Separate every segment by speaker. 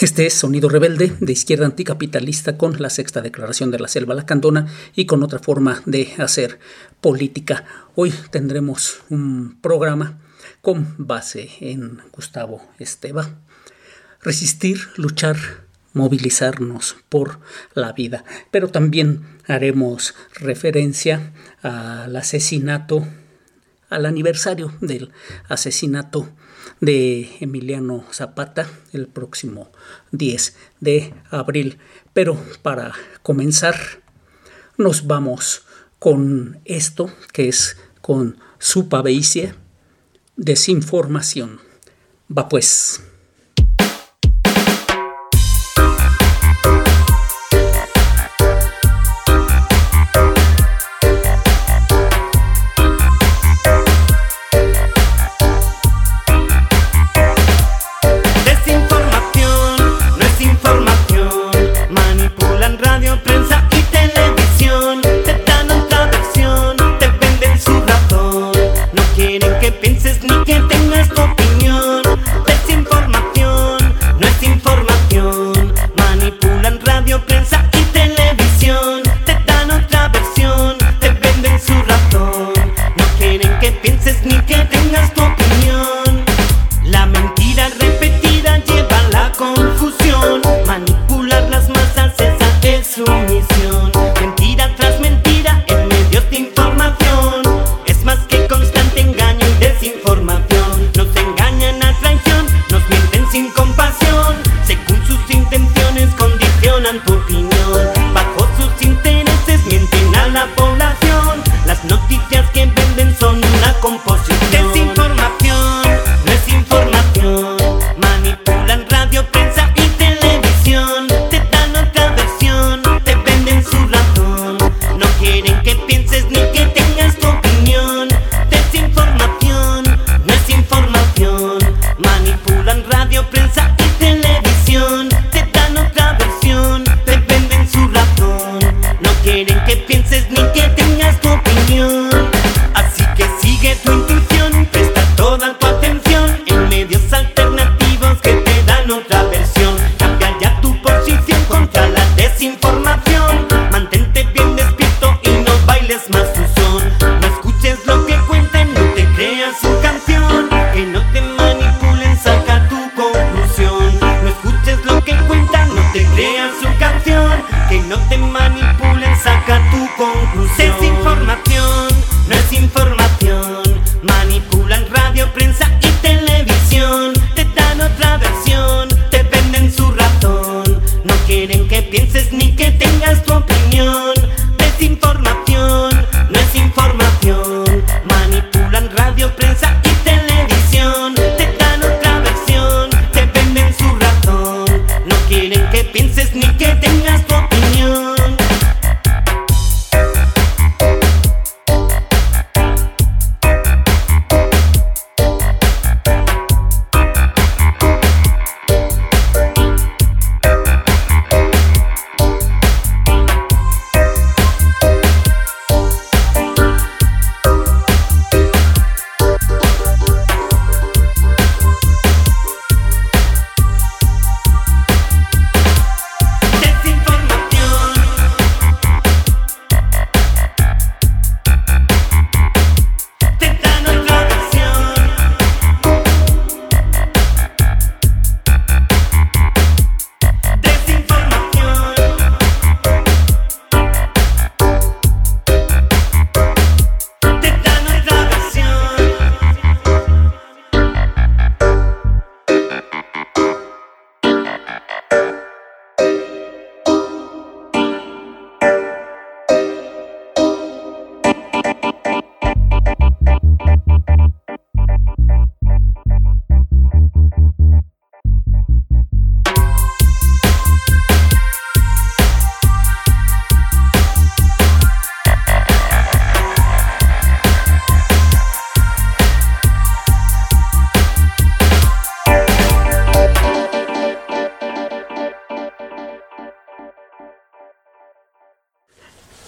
Speaker 1: Este es Sonido Rebelde de izquierda anticapitalista con la sexta declaración de la selva lacandona y con otra forma de hacer política. Hoy tendremos un programa con base en Gustavo Esteba. Resistir, luchar, movilizarnos por la vida. Pero también haremos referencia al asesinato, al aniversario del asesinato de Emiliano Zapata el próximo 10 de abril. Pero para comenzar, nos vamos con esto que es con su paveicia, desinformación. Va pues.
Speaker 2: Hablan radio, prensa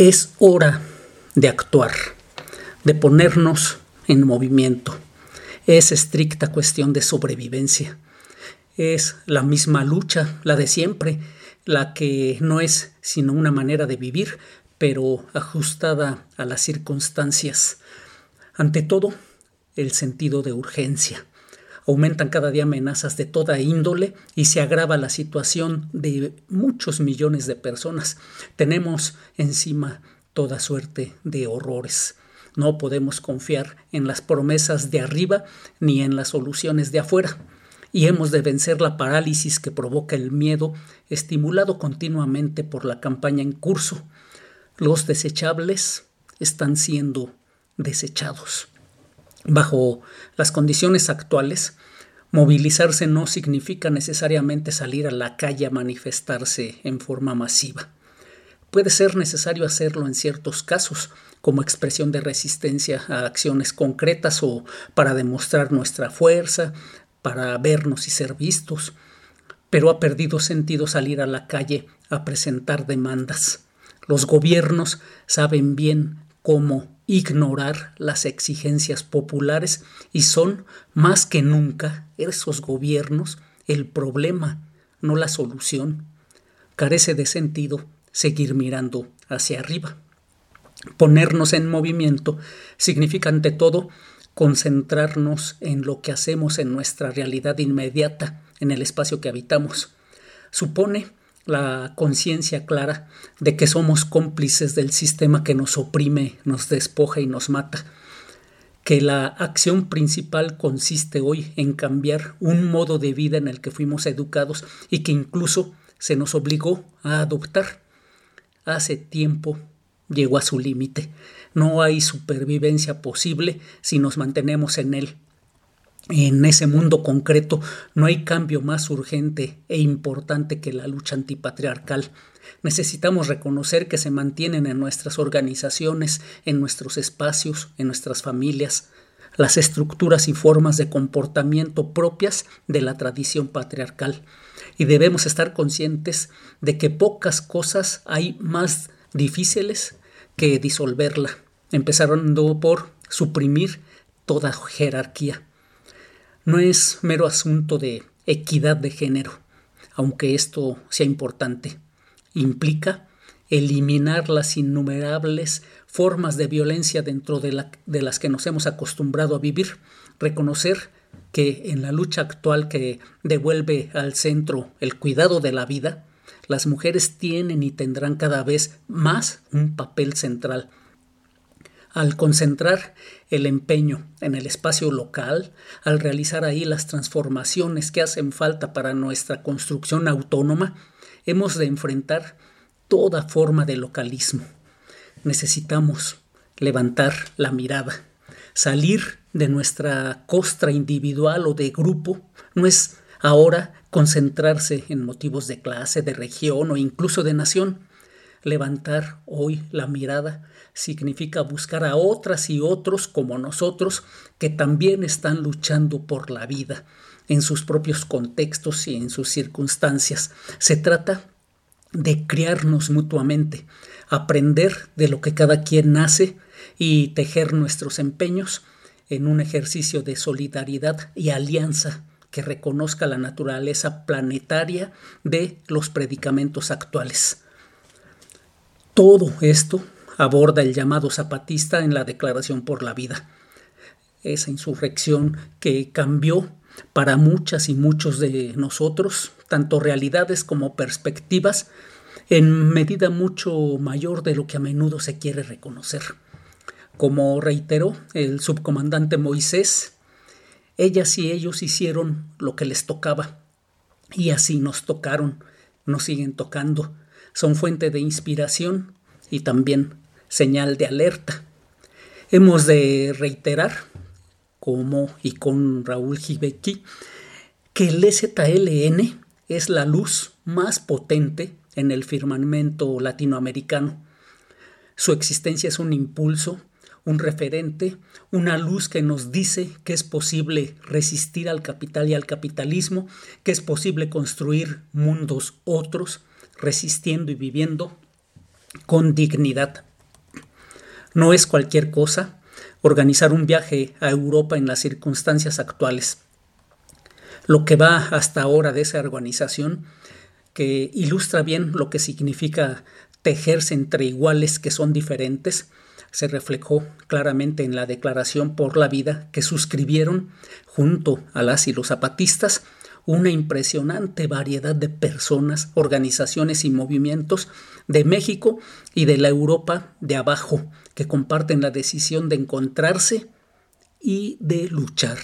Speaker 2: Es hora de actuar, de ponernos en movimiento. Es estricta cuestión de sobrevivencia. Es la misma lucha, la de siempre, la que no es sino una manera de vivir, pero ajustada a las circunstancias. Ante todo, el sentido de urgencia. Aumentan cada día amenazas de toda índole y se agrava la situación de muchos millones de personas. Tenemos encima toda suerte de horrores. No podemos confiar en las promesas de arriba ni en las soluciones de afuera. Y hemos de vencer la parálisis que provoca el miedo, estimulado continuamente por la campaña en curso. Los desechables están siendo desechados. Bajo las condiciones actuales, movilizarse no significa necesariamente salir a la calle a manifestarse en forma masiva. Puede ser necesario hacerlo en ciertos casos, como expresión de resistencia a acciones concretas o para demostrar nuestra fuerza, para vernos y ser vistos, pero ha perdido sentido salir a la calle a presentar demandas. Los gobiernos saben bien cómo ignorar las exigencias populares y son más que nunca esos gobiernos el problema, no la solución. Carece de sentido seguir mirando hacia arriba. Ponernos en movimiento significa ante todo concentrarnos en lo que hacemos en nuestra realidad inmediata, en el espacio que habitamos. Supone la conciencia clara de que somos cómplices del sistema que nos oprime, nos despoja y nos mata, que la acción principal consiste hoy en cambiar un modo de vida en el que fuimos educados y que incluso se nos obligó a adoptar. Hace tiempo llegó a su límite. No hay supervivencia posible si nos mantenemos en él en ese mundo concreto no hay cambio más urgente e importante que la lucha antipatriarcal. Necesitamos reconocer que se mantienen en nuestras organizaciones, en nuestros espacios, en nuestras familias, las estructuras y formas de comportamiento propias de la tradición patriarcal. Y debemos estar conscientes de que pocas cosas hay más difíciles que disolverla, empezando por suprimir toda jerarquía no es mero asunto de equidad de género, aunque esto sea importante. Implica eliminar las innumerables formas de violencia dentro de, las que nos hemos acostumbrado a vivir, reconocer que en la lucha actual que devuelve al centro el cuidado de la vida, las mujeres tienen y tendrán cada vez más un papel central al concentrar el empeño en el espacio local, al realizar ahí las transformaciones que hacen falta para nuestra construcción autónoma, hemos de enfrentar toda forma de localismo. Necesitamos levantar la mirada, salir de nuestra costra individual o de grupo, no es ahora concentrarse en motivos de clase, de región o incluso de nación. Levantar hoy la mirada significa buscar a otras y otros como nosotros que también están luchando por la vida en sus propios contextos y en sus circunstancias. Se trata de criarnos mutuamente, aprender de lo que cada quien hace y tejer nuestros empeños en un ejercicio de solidaridad y alianza que reconozca la naturaleza planetaria de los predicamentos actuales. Todo esto aborda el llamado zapatista en la Declaración por la Vida. Esa insurrección que cambió para muchas y muchos de nosotros, tanto realidades como perspectivas, en medida mucho mayor de lo que a menudo se quiere reconocer. Como reiteró el subcomandante Moisés, ellas y ellos hicieron lo que les tocaba, y así nos tocaron, nos siguen tocando, son fuente de inspiración y también señal de alerta. Hemos de reiterar, como y con Raúl Gibeki, que el ZLN es la luz más potente en el firmamento latinoamericano. Su existencia es un impulso, un referente, una luz que nos dice que es posible resistir al capital y al capitalismo, que es posible construir mundos otros, resistiendo y viviendo con dignidad No es cualquier cosa organizar un viaje a Europa en las circunstancias actuales. Lo que va hasta ahora de esa organización, que ilustra bien lo que significa tejerse entre iguales que son diferentes, se reflejó claramente en la Declaración por la Vida que suscribieron junto a las y los zapatistas una impresionante variedad de personas, organizaciones y movimientos de México y de la Europa de abajo que comparten la decisión de encontrarse y de luchar.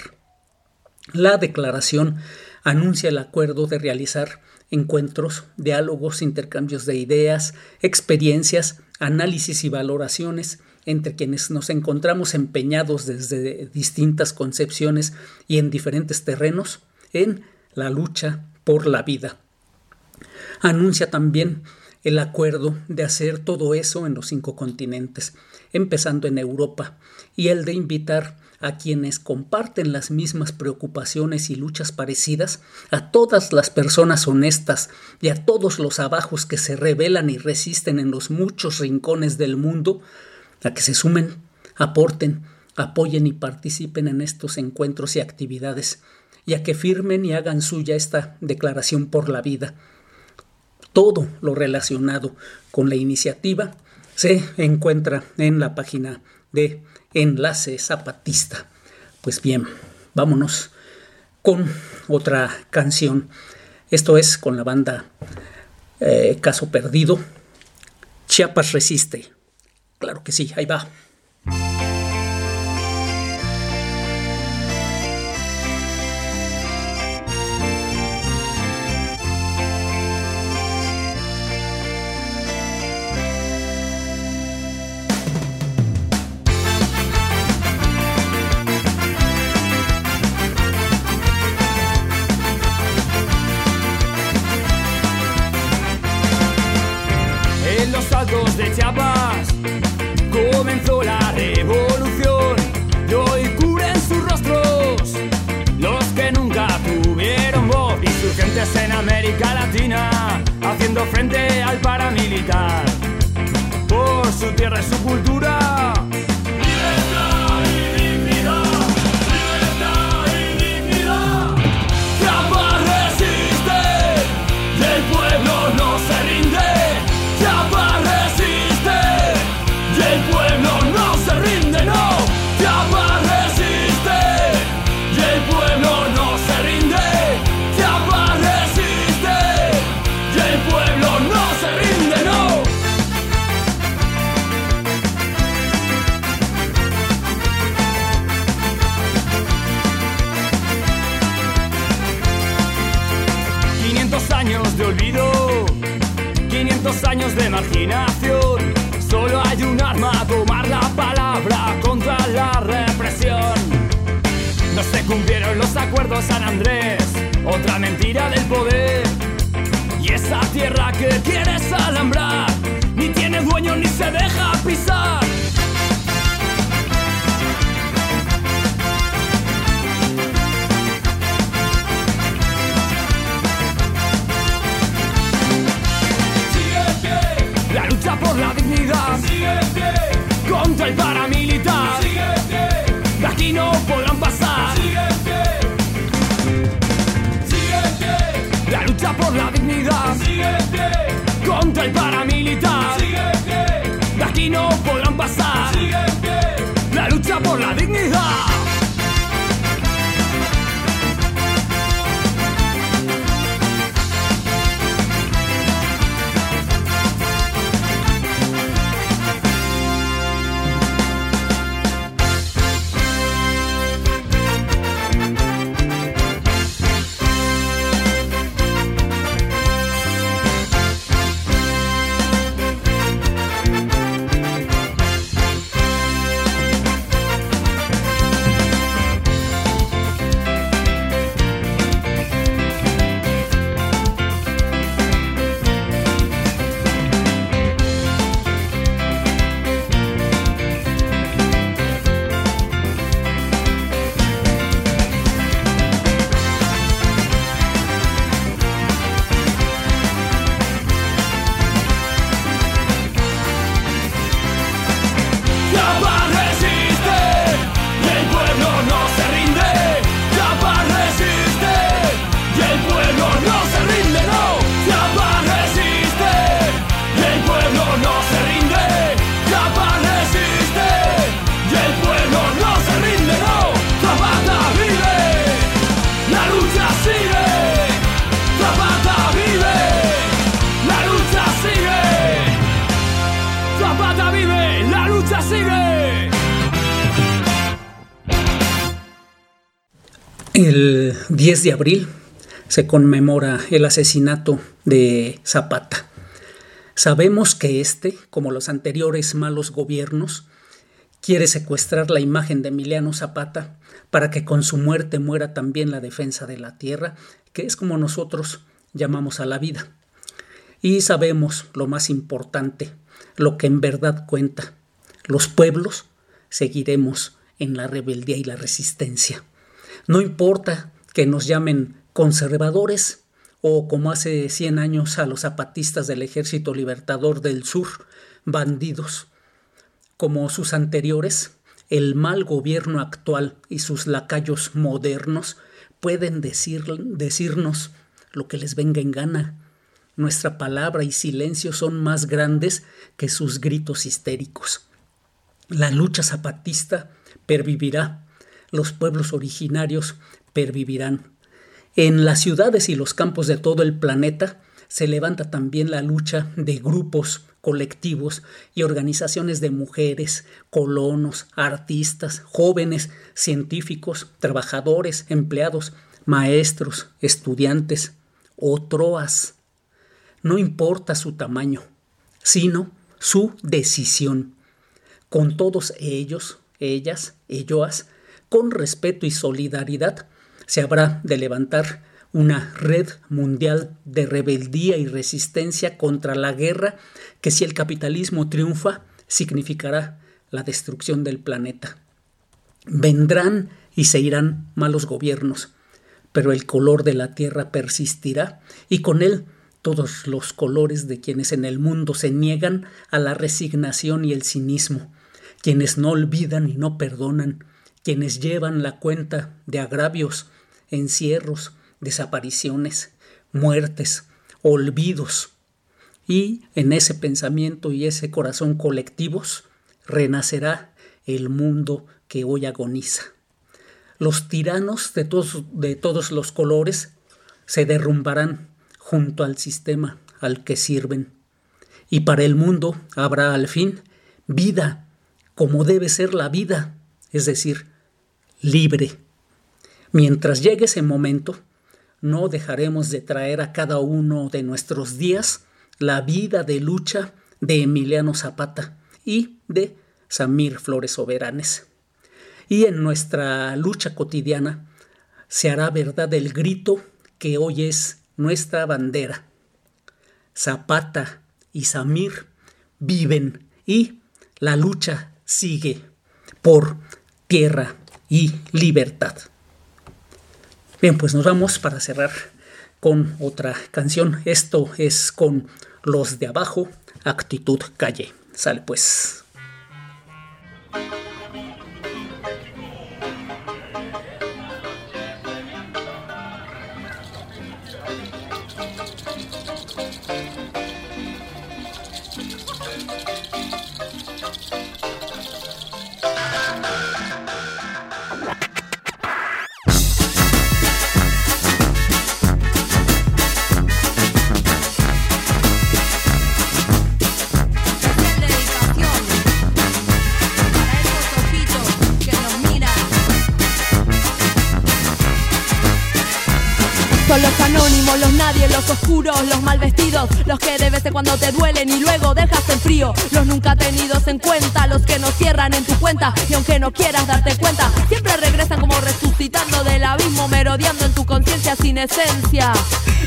Speaker 2: La declaración anuncia el acuerdo de realizar encuentros, diálogos, intercambios de ideas, experiencias, análisis y valoraciones entre quienes nos encontramos empeñados desde distintas concepciones y en diferentes terrenos en la lucha por la vida. Anuncia también el acuerdo de hacer todo eso en los cinco continentes, empezando en Europa, y el de invitar a quienes comparten las mismas preocupaciones y luchas parecidas, a todas las personas honestas y a todos los abajos que se rebelan y resisten en los muchos rincones del mundo, a que se sumen, aporten, apoyen y participen en estos encuentros y actividades, y a que firmen y hagan suya esta declaración por la vida. Todo lo relacionado con la iniciativa se encuentra en la página de Enlace Zapatista. Pues bien, vámonos con otra canción. Esto es con la banda eh, Caso Perdido. Chiapas resiste. Claro que sí, ahí va.
Speaker 3: en América Latina, haciendo frente al paramilitar. Por su tierra y su cultura, marginación. Solo hay un arma, tomar la palabra contra la represión. No se cumplieron los acuerdos San Andrés, otra mentira del poder. Y esa tierra que quieres alambrar, ni tiene dueño ni se deja pisar. por la dignidad. Contra
Speaker 2: el paramilitar. Síguete. De aquí no podrán pasar. El 10 de abril se conmemora el asesinato de Zapata. Sabemos que este, como los anteriores malos gobiernos, quiere secuestrar la imagen de Emiliano Zapata para que con su muerte muera también la defensa de la tierra, que es como nosotros llamamos a la vida. Y sabemos lo más importante, lo que en verdad cuenta. Los pueblos seguiremos en la rebeldía y la resistencia. No importa que nos llamen conservadores o como hace 100 años a los zapatistas del Ejército Libertador del Sur, bandidos. Como sus anteriores, el mal gobierno actual y sus lacayos modernos pueden decir, decirnos lo que les venga en gana. Nuestra palabra y silencio son más grandes que sus gritos histéricos. La lucha zapatista pervivirá los pueblos originarios pervivirán. En las ciudades y los campos de todo el planeta se levanta también la lucha de grupos, colectivos y organizaciones de mujeres, colonos, artistas, jóvenes, científicos, trabajadores, empleados, maestros, estudiantes, otroas. No importa su tamaño, sino su decisión. Con todos ellos, ellas, elloas, con respeto y solidaridad, se habrá de levantar una red mundial de rebeldía y resistencia contra la guerra que si el capitalismo triunfa significará la destrucción del planeta. Vendrán y se irán malos gobiernos, pero el color de la tierra persistirá y con él todos los colores de quienes en el mundo se niegan a la resignación y el cinismo, quienes no olvidan y no perdonan, quienes llevan la cuenta de agravios, encierros, desapariciones, muertes, olvidos. Y en ese pensamiento y ese corazón colectivos renacerá el mundo que hoy agoniza. Los tiranos de todos, de todos los colores se derrumbarán junto al sistema al que sirven. Y para el mundo habrá al fin vida como debe ser la vida, es decir, libre. Mientras llegue ese momento, no dejaremos de traer a cada uno de nuestros días la vida de lucha de Emiliano Zapata y de Samir Flores Soberanes. Y en nuestra lucha cotidiana se hará verdad el grito que hoy es nuestra bandera. Zapata y Samir viven y la lucha sigue por tierra y libertad. Bien, pues nos vamos para cerrar con otra canción. Esto es con Los de Abajo, Actitud Calle. Sale pues.
Speaker 4: Los mal vestidos, los que de vez en cuando te duelen y luego dejas en frío, los nunca tenidos en cuenta, los que no cierran en tu cuenta y aunque no quieras darte cuenta, siempre regresan como resucitando del abismo, merodeando en tu conciencia sin esencia.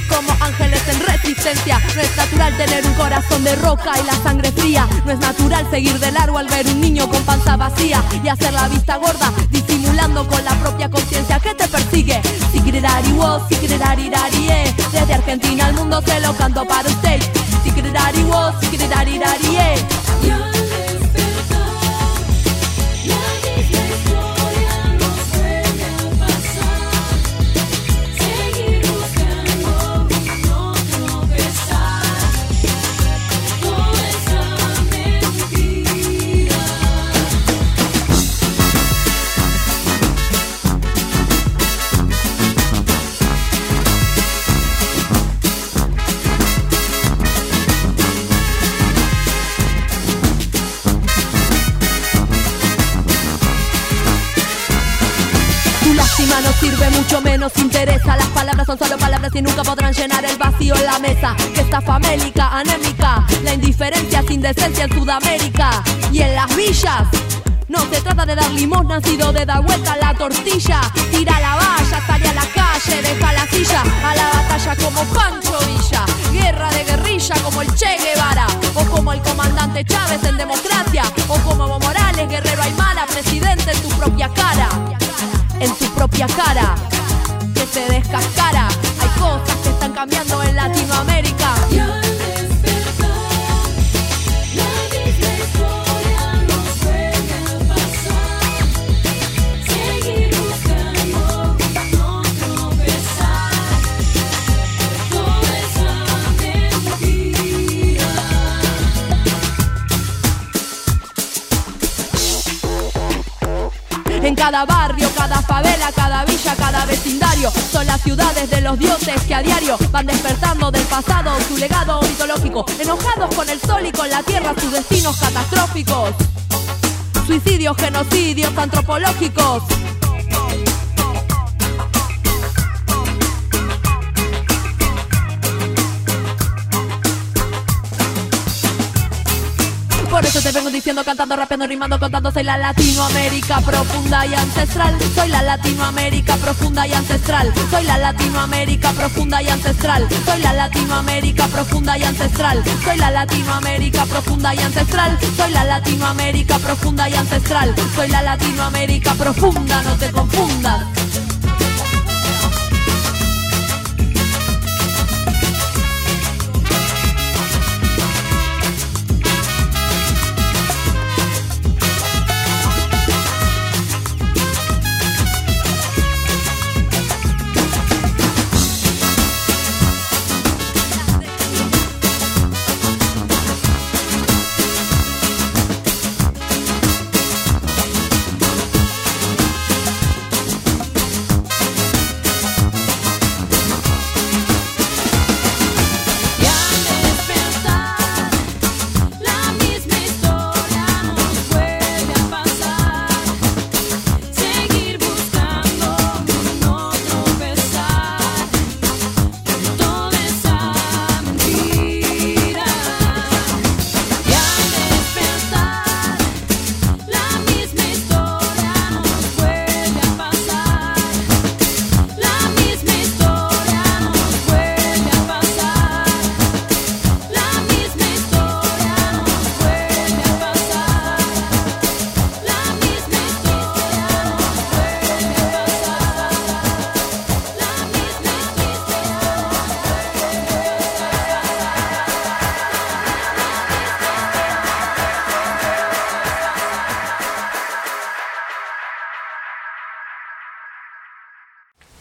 Speaker 4: Como ángeles en resistencia, no es natural tener un corazón de roca y la sangre fría. No es natural seguir de largo al ver un niño con panza vacía y hacer la vista gorda, disimulando con la propia conciencia que te persigue. Sigridari wo, sigridari Desde Argentina al mundo se lo canto para usted. Sigridari wo, sigridari eh. sirve, menos interesa. Las palabras son solo palabras y nunca podrán llenar el vacío en la mesa. Que está famélica, anémica, la indiferencia sin decencia en Sudamérica y en las villas. No se trata de dar limosna, sino de dar vuelta a la tortilla. Tira la valla, sale a la calle, deja la silla. A la batalla como Pancho Villa. Guerra de guerrilla como el Che Guevara. O como el comandante Chávez en democracia. O como Evo Morales, guerrero Aymara, presidente en tu propia cara. En tu propia cara. Descascara. Hay cosas que están cambiando favela, cada villa, cada vecindario. Son las ciudades de los dioses que a diario van despertando del pasado su legado mitológico. Enojados con el sol y con la tierra sus destinos catastróficos. Suicidios, genocidios antropológicos Por eso te vengo diciendo, cantando, rapeando, rimando, contando Soy la Latinoamérica profunda y ancestral. Soy la Latinoamérica profunda y ancestral. Soy la Latinoamérica profunda y ancestral. Soy la Latinoamérica profunda y ancestral. Soy la Latinoamérica profunda y ancestral. Soy la Latinoamérica profunda y ancestral. Soy la Latinoamérica profunda, no te confundas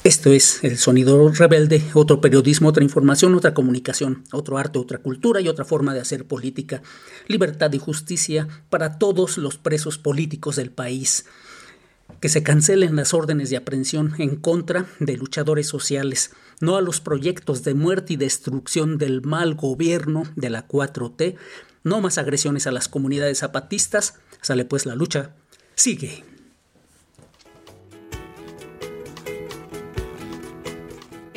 Speaker 2: Esto es El Sonido Rebelde, otro periodismo, otra información, otra comunicación, otro arte, otra cultura y otra forma de hacer política. Libertad y justicia para todos los presos políticos del país. Que se cancelen las órdenes de aprehensión en contra de luchadores sociales, no a los proyectos de muerte y destrucción del mal gobierno de la 4T, no más agresiones a las comunidades zapatistas. Sale pues la lucha. Sigue.